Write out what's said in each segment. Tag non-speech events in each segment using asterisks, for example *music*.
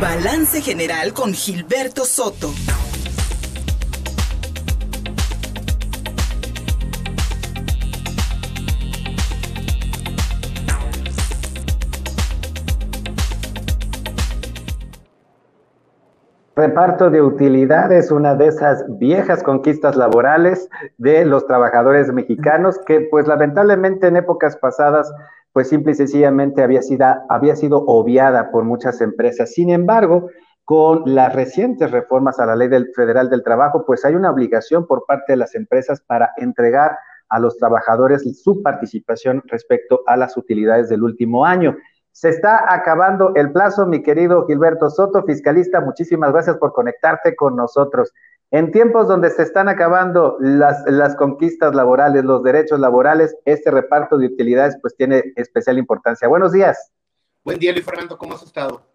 Balance General con Gilberto Soto. Reparto de utilidades, una de esas viejas conquistas laborales de los trabajadores mexicanos que pues lamentablemente en épocas pasadas pues simple y sencillamente había sido, había sido obviada por muchas empresas. Sin embargo, con las recientes reformas a la ley del federal del trabajo, pues hay una obligación por parte de las empresas para entregar a los trabajadores su participación respecto a las utilidades del último año. Se está acabando el plazo, mi querido Gilberto Soto, fiscalista. Muchísimas gracias por conectarte con nosotros. En tiempos donde se están acabando las, las conquistas laborales, los derechos laborales, este reparto de utilidades pues tiene especial importancia. Buenos días. Buen día, Luis Fernando, ¿cómo has estado?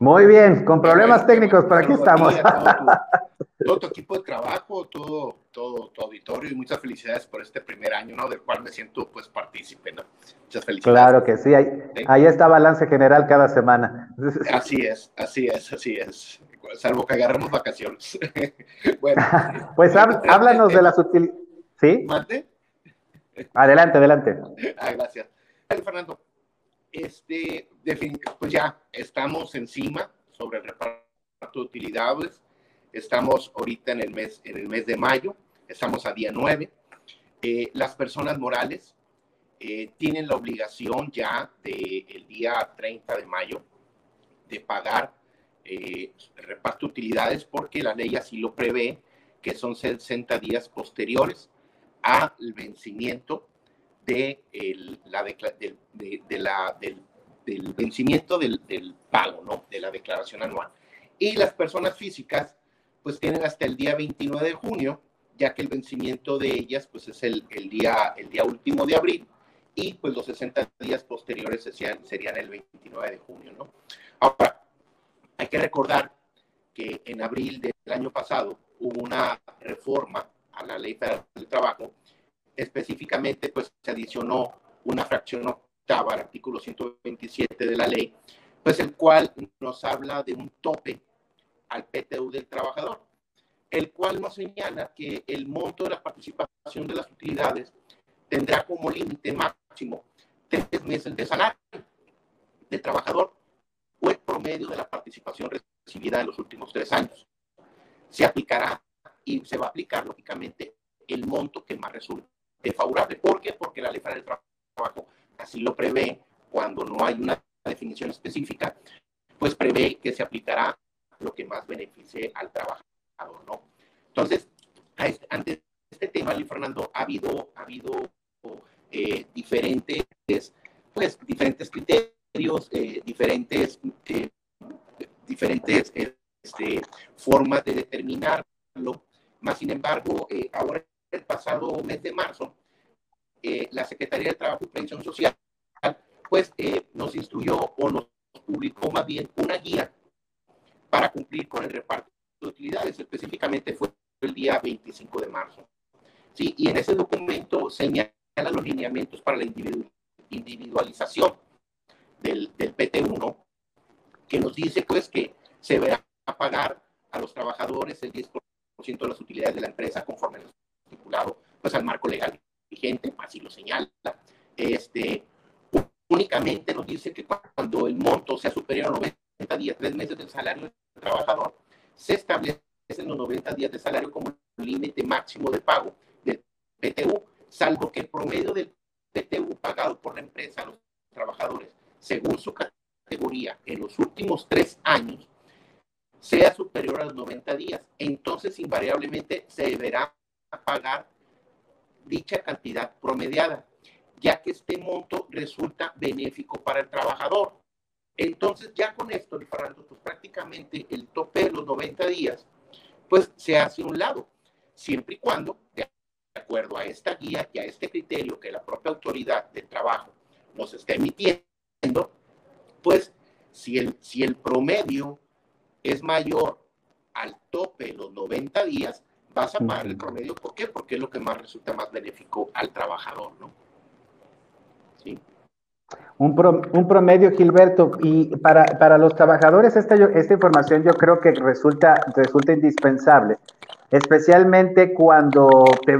Muy bien, con problemas técnicos, pero aquí estamos. *laughs* Todo tu, equipo de trabajo, todo, todo tu auditorio y muchas felicidades por este primer año, ¿no? Del cual me siento, pues, partícipe, ¿no? Muchas felicidades. Claro que sí, ahí, ahí está balance general cada semana. *laughs* Así es, así es, así es. Salvo que agarremos vacaciones. *laughs* bueno. *laughs* pues *laughs* háblanos de las utilidades. ¿Sí? ¿Mate? Adelante, adelante. Ah, gracias. Fernando, este, pues ya estamos encima sobre el reparto de utilidades. Estamos ahorita en el mes, en el mes de mayo, estamos a día 9. Eh, las personas morales eh, tienen la obligación ya del el día 30 de mayo de pagar eh, reparto de utilidades porque la ley así lo prevé, que son 60 días posteriores al vencimiento de, la, de, la, del, vencimiento del, pago, ¿no? De la declaración anual. Y las personas físicas, pues tienen hasta el día 29 de junio, ya que el vencimiento de ellas, pues es el, el día, el día último de abril, y pues los 60 días posteriores serían, serían el 29 de junio, ¿no? Ahora, hay que recordar que en abril del año pasado hubo una reforma a la ley federal del trabajo. Específicamente pues se adicionó una fracción octava al artículo 127 de la ley, pues el cual nos habla de un tope al PTU del trabajador, el cual nos señala que el monto de la participación de las utilidades tendrá como límite máximo tres meses de salario del trabajador o el promedio de la participación recibida en los últimos tres años. Se aplicará y se va a aplicar, lógicamente, el monto que más resulte favorable. ¿Por qué? Porque la ley federal del trabajo así lo prevé cuando no hay una definición específica, pues prevé que se aplicará lo que más beneficie al trabajador, ¿no? Entonces, este, ante este tema, Luis Fernando, ha habido, ha habido eh, diferentes, pues, diferentes criterios, eh, diferentes, eh, diferentes este, formas de determinarlo. Más sin embargo, ahora el pasado mes de marzo, eh, la Secretaría de Trabajo y Prevención Social, pues eh, nos instruyó o nos publicó más bien una guía para cumplir con el reparto de utilidades. Específicamente fue el día 25 de marzo. Sí, y en ese documento señala los lineamientos para la individualización del, del PT1, que nos dice pues que se verá a pagar a los trabajadores el 10% de las utilidades de la empresa conforme a los estipulado pues al marco legal vigente, así lo señala. Este, únicamente nos dice que cuando el monto sea superior a 90 días, tres meses del salario del trabajador, se establece en los 90 días de salario como límite máximo de pago del PTU, salvo que el promedio del PTU pagado por la empresa a los trabajadores, según su categoría, en los últimos tres años, sea superior a los 90 días. Entonces, invariablemente, se deberá pagar dicha cantidad promediada, ya que este monto resulta benéfico para el trabajador. Entonces, ya con esto, Fernando, pues prácticamente el tope de los 90 días, pues se hace un lado, siempre y cuando, de acuerdo a esta guía y a este criterio que la propia autoridad del trabajo nos está emitiendo, pues si el, si el promedio es mayor al tope de los 90 días, vas a pagar el promedio. ¿Por qué? Porque es lo que más resulta más benéfico al trabajador, ¿no? ¿Sí? Un, un, promedio, Gilberto, y para, para los trabajadores esta, esta información yo creo que resulta, resulta indispensable, especialmente cuando te,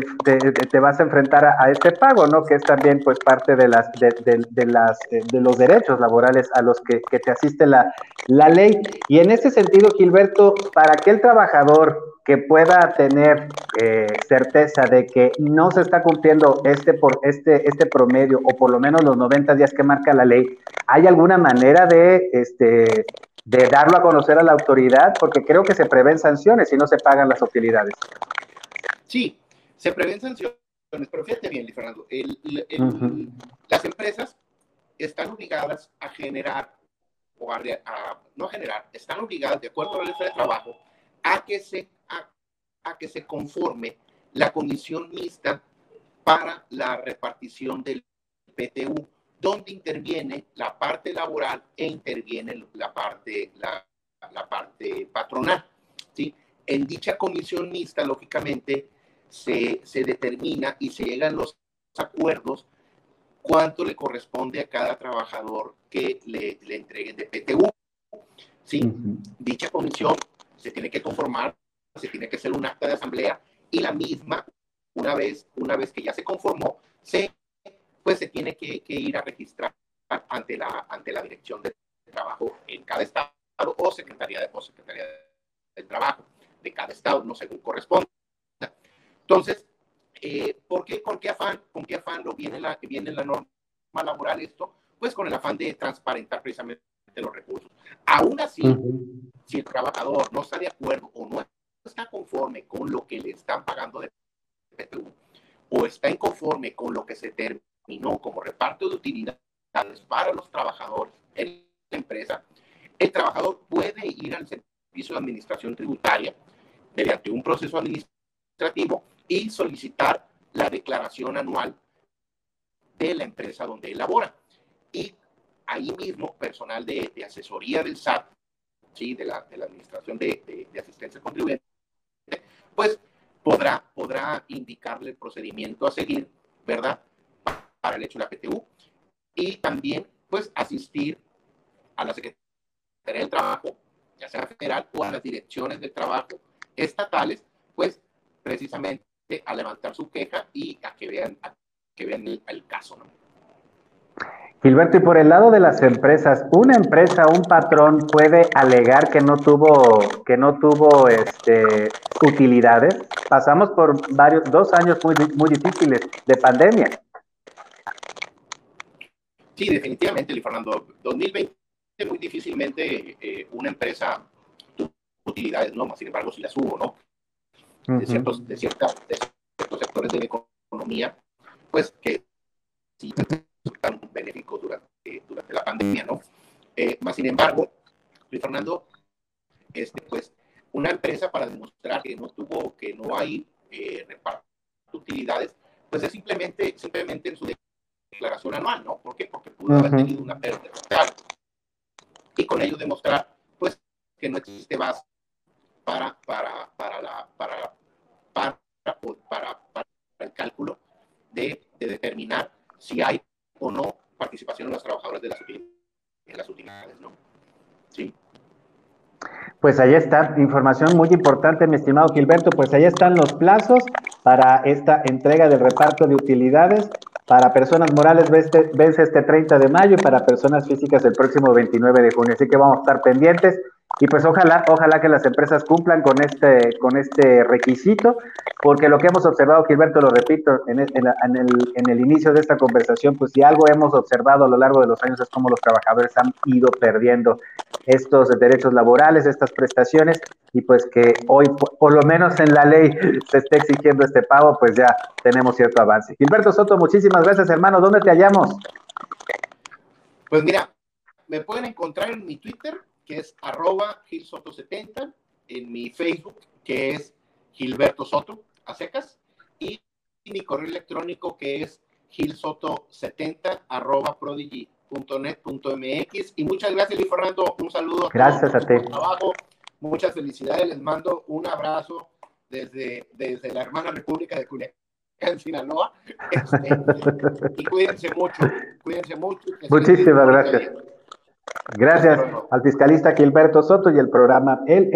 te, vas a enfrentar a, este pago, ¿no? Que es también pues parte de, las, de, de, las, de los derechos laborales a los que, que te asiste la, la ley. Y en ese sentido, Gilberto, para aquel trabajador que pueda tener eh, certeza de que no se está cumpliendo este, por, este, este promedio o por lo menos los 90 días que marca la ley, ¿hay alguna manera de, este, de darlo a conocer a la autoridad? Porque creo que se prevén sanciones si no se pagan las utilidades. Sí, se prevén sanciones, pero fíjate bien, Fernando, las empresas están obligadas a generar, o a, no generar, están obligadas, de acuerdo a la ley de trabajo, a que se a que se conforme la comisión mixta para la repartición del PTU, donde interviene la parte laboral e interviene la parte, la, la parte patronal. ¿sí? En dicha comisión mixta, lógicamente, se, se determina y se llegan los acuerdos cuánto le corresponde a cada trabajador que le, le entreguen de PTU. ¿sí? Dicha comisión se tiene que conformar se tiene que hacer un acta de asamblea y la misma, una vez, una vez que ya se conformó, se, pues se tiene que, ir a registrar ante la, ante la dirección de trabajo en cada estado o secretaría de, o secretaría de trabajo de cada estado, no según corresponda. Entonces, eh, ¿por qué, con qué afán, con qué afán lo viene la, viene la norma laboral esto? Pues con el afán de transparentar precisamente los recursos. Aún así, si el trabajador no está de acuerdo o no está conforme con lo que le están pagando de PTU o está inconforme con lo que se terminó como reparto de utilidades para los trabajadores en la empresa, el trabajador puede ir al servicio de administración tributaria mediante un proceso administrativo y solicitar la declaración anual de la empresa donde elabora. Y ahí mismo, personal de, asesoría del SAT, ¿sí? de, la, de la Administración de, de Asistencia Contribuyente, pues podrá, podrá indicarle el procedimiento a seguir, ¿verdad? Para el hecho de la PTU. Y también, pues, asistir a la Secretaría del Trabajo, ya sea federal o a las direcciones de trabajo estatales, pues, precisamente a levantar su queja y a que vean, a que vean el, el caso, ¿no? Gilberto, y por el lado de las empresas, ¿una empresa, un patrón puede alegar que no tuvo, que no tuvo este, utilidades? Pasamos por varios, dos años muy, muy difíciles de pandemia. Sí, definitivamente, Fernando. 2020 muy difícilmente eh, una empresa tuvo utilidades, ¿no? Sin embargo, sí las hubo, ¿no? De, ciertos, de, ciertos sectores de la economía, pues que sí tan benéficos durante, durante la pandemia, ¿no? Eh, más sin embargo, Luis Fernando, este, pues, una empresa para demostrar que no tuvo, que no hay eh, reparto de utilidades, pues es simplemente, simplemente en su declaración anual, ¿no? ¿Por qué? Porque pudo haber tenido una pérdida total. Y con ello demostrar, pues, que no existe base para, para, para, la, para, para, para, para el cálculo de, de determinar si hay o no participación de los trabajadores de las, en las utilidades, ¿no? Sí. Pues ahí está, información muy importante, mi estimado Gilberto. Pues ahí están los plazos para esta entrega del reparto de utilidades. Para personas morales vence, este 30 de mayo y para personas físicas el próximo 29 de junio. Así que vamos a estar pendientes. Y pues ojalá, ojalá que las empresas cumplan con este, con este requisito, porque lo que hemos observado, Gilberto, lo repito, en el, en, el, inicio de esta conversación, pues si algo hemos observado a lo largo de los años es cómo los trabajadores han ido perdiendo estos derechos laborales, estas prestaciones, y pues que hoy, por, lo menos en la ley, *laughs* se esté exigiendo este pago, pues ya tenemos cierto avance. Gilberto Soto, muchísimas gracias, hermano. ¿Dónde te hallamos? Pues mira, me pueden encontrar en mi Twitter, que es arroba gilsoto70, en mi Facebook, que es Gilberto Soto, a secas, y mi correo electrónico, que es gilsoto70 arroba prodigy.net.mx. Y muchas gracias, Luis Fernando. Un saludo. Gracias a, ti. Muchas felicidades. Les mando un abrazo desde, desde la hermana República de Culiacán. en Sinaloa. *laughs* Este, y cuídense mucho, cuídense mucho. Muchísimas gracias. Gracias al fiscalista Gilberto Soto y el programa El